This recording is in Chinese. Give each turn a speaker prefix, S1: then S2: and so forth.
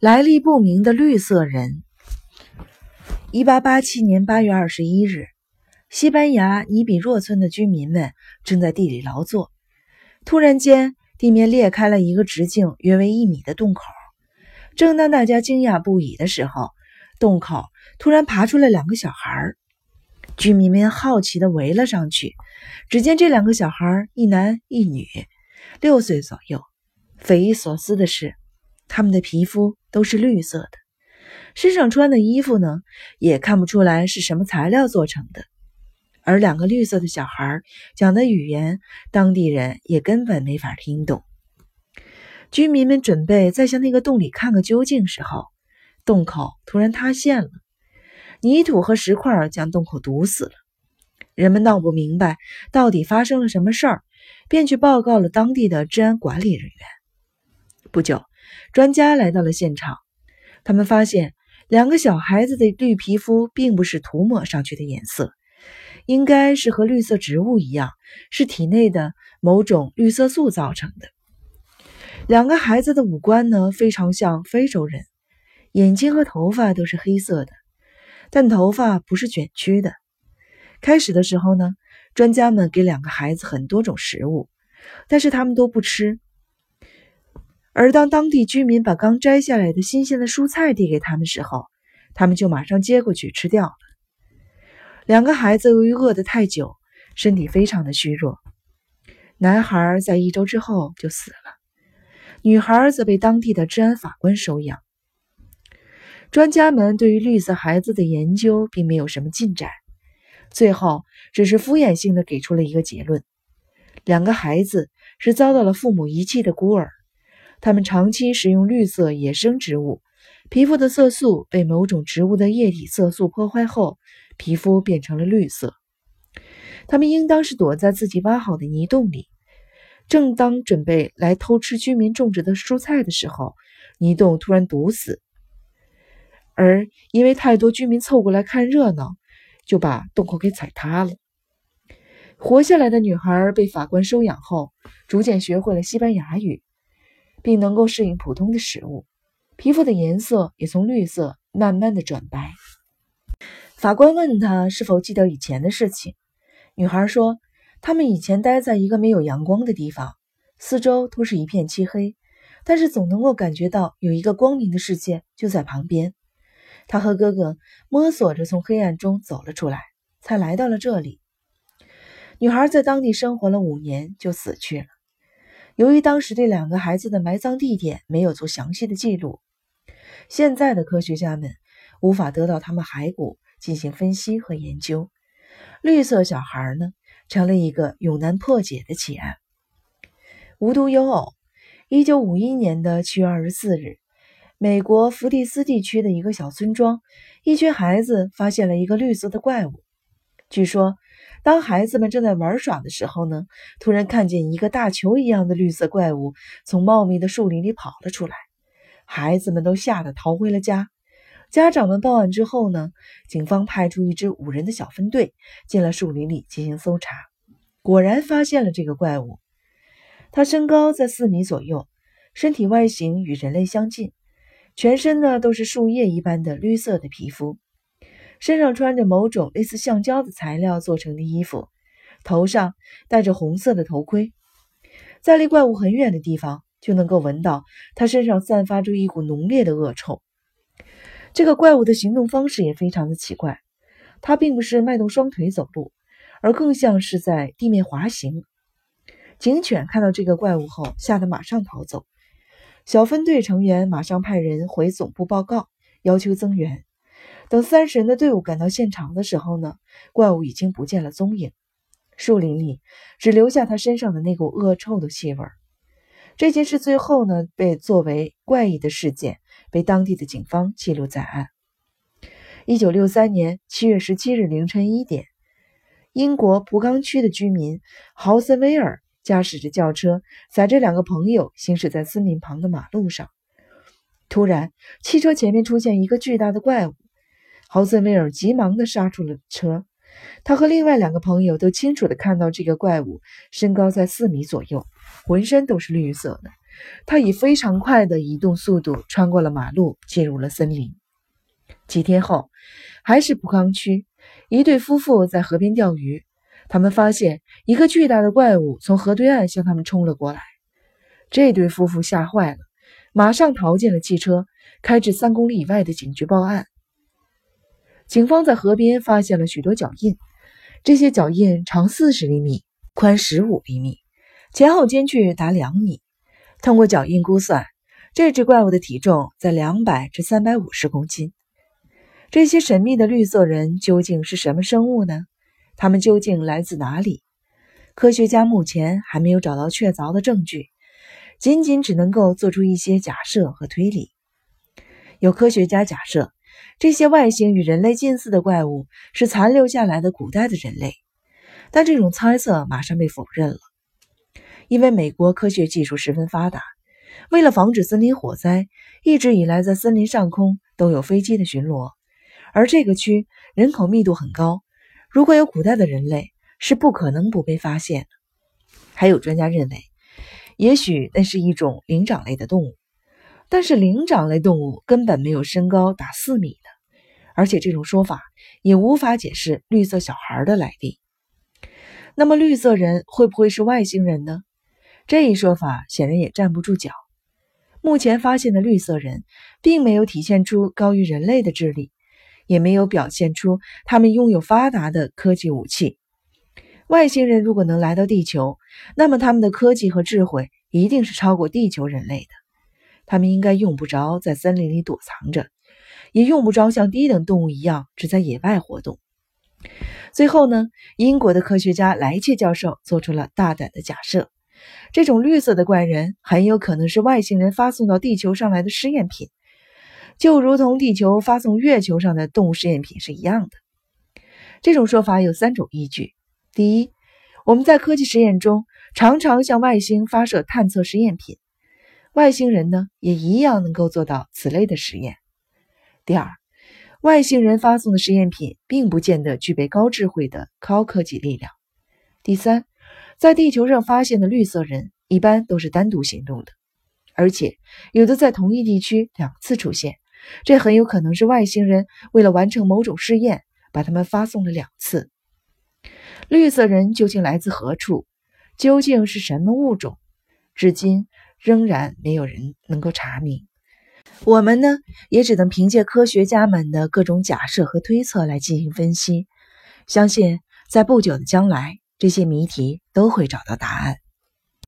S1: 来历不明的绿色人。一八八七年八月二十一日，西班牙尼比若村的居民们正在地里劳作，突然间，地面裂开了一个直径约为一米的洞口。正当大家惊讶不已的时候，洞口突然爬出来两个小孩。居民们好奇地围了上去，只见这两个小孩，一男一女，六岁左右。匪夷所思的是，他们的皮肤都是绿色的，身上穿的衣服呢，也看不出来是什么材料做成的。而两个绿色的小孩讲的语言，当地人也根本没法听懂。居民们准备再向那个洞里看个究竟时候，洞口突然塌陷了。泥土和石块将洞口堵死了，人们闹不明白到底发生了什么事儿，便去报告了当地的治安管理人员。不久，专家来到了现场，他们发现两个小孩子的绿皮肤并不是涂抹上去的颜色，应该是和绿色植物一样，是体内的某种绿色素造成的。两个孩子的五官呢，非常像非洲人，眼睛和头发都是黑色的。但头发不是卷曲的。开始的时候呢，专家们给两个孩子很多种食物，但是他们都不吃。而当当地居民把刚摘下来的新鲜的蔬菜递给他们时候，他们就马上接过去吃掉了。两个孩子由于饿得太久，身体非常的虚弱。男孩在一周之后就死了，女孩则被当地的治安法官收养。专家们对于绿色孩子的研究并没有什么进展，最后只是敷衍性的给出了一个结论：两个孩子是遭到了父母遗弃的孤儿，他们长期食用绿色野生植物，皮肤的色素被某种植物的液体色素破坏后，皮肤变成了绿色。他们应当是躲在自己挖好的泥洞里，正当准备来偷吃居民种植的蔬菜的时候，泥洞突然堵死。而因为太多居民凑过来看热闹，就把洞口给踩塌了。活下来的女孩被法官收养后，逐渐学会了西班牙语，并能够适应普通的食物，皮肤的颜色也从绿色慢慢的转白。法官问他是否记得以前的事情，女孩说：“他们以前待在一个没有阳光的地方，四周都是一片漆黑，但是总能够感觉到有一个光明的世界就在旁边。”他和哥哥摸索着从黑暗中走了出来，才来到了这里。女孩在当地生活了五年，就死去了。由于当时对两个孩子的埋葬地点没有做详细的记录，现在的科学家们无法得到他们骸骨进行分析和研究。绿色小孩呢，成了一个永难破解的奇案。无独有偶，一九五一年的七月二十四日。美国福蒂斯地区的一个小村庄，一群孩子发现了一个绿色的怪物。据说，当孩子们正在玩耍的时候呢，突然看见一个大球一样的绿色怪物从茂密的树林里跑了出来，孩子们都吓得逃回了家。家长们报案之后呢，警方派出一支五人的小分队进了树林里进行搜查，果然发现了这个怪物。它身高在四米左右，身体外形与人类相近。全身呢都是树叶一般的绿色的皮肤，身上穿着某种类似橡胶的材料做成的衣服，头上戴着红色的头盔。在离怪物很远的地方，就能够闻到它身上散发出一股浓烈的恶臭。这个怪物的行动方式也非常的奇怪，它并不是迈动双腿走路，而更像是在地面滑行。警犬看到这个怪物后，吓得马上逃走。小分队成员马上派人回总部报告，要求增援。等三十人的队伍赶到现场的时候呢，怪物已经不见了踪影，树林里只留下他身上的那股恶臭的气味。这件事最后呢，被作为怪异的事件，被当地的警方记录在案。一九六三年七月十七日凌晨一点，英国蒲冈区的居民豪森威尔。驾驶着轿车，载着两个朋友行驶在森林旁的马路上。突然，汽车前面出现一个巨大的怪物。豪森威尔急忙地刹住了车。他和另外两个朋友都清楚地看到，这个怪物身高在四米左右，浑身都是绿色的，他以非常快的移动速度穿过了马路，进入了森林。几天后，还是普康区，一对夫妇在河边钓鱼，他们发现一个巨大的怪物从河对岸向他们冲了过来。这对夫妇吓坏了，马上逃进了汽车，开至三公里以外的警局报案。警方在河边发现了许多脚印，这些脚印长四十厘米，宽十五厘米，前后间距达两米。通过脚印估算，这只怪物的体重在两百至三百五十公斤。这些神秘的绿色人究竟是什么生物呢？他们究竟来自哪里？科学家目前还没有找到确凿的证据，仅仅只能够做出一些假设和推理。有科学家假设，这些外形与人类近似的怪物是残留下来的古代的人类，但这种猜测马上被否认了，因为美国科学技术十分发达，为了防止森林火灾，一直以来在森林上空都有飞机的巡逻。而这个区人口密度很高，如果有古代的人类，是不可能不被发现的。还有专家认为，也许那是一种灵长类的动物，但是灵长类动物根本没有身高达四米的，而且这种说法也无法解释绿色小孩的来历。那么，绿色人会不会是外星人呢？这一说法显然也站不住脚。目前发现的绿色人，并没有体现出高于人类的智力。也没有表现出他们拥有发达的科技武器。外星人如果能来到地球，那么他们的科技和智慧一定是超过地球人类的。他们应该用不着在森林里躲藏着，也用不着像低等动物一样只在野外活动。最后呢，英国的科学家莱切教授做出了大胆的假设：这种绿色的怪人很有可能是外星人发送到地球上来的试验品。就如同地球发送月球上的动物试验品是一样的。这种说法有三种依据：第一，我们在科技实验中常常向外星发射探测试验品，外星人呢也一样能够做到此类的实验；第二，外星人发送的实验品并不见得具备高智慧的高科技力量；第三，在地球上发现的绿色人一般都是单独行动的，而且有的在同一地区两次出现。这很有可能是外星人为了完成某种试验，把他们发送了两次。绿色人究竟来自何处？究竟是什么物种？至今仍然没有人能够查明。我们呢，也只能凭借科学家们的各种假设和推测来进行分析。相信在不久的将来，这些谜题都会找到答案。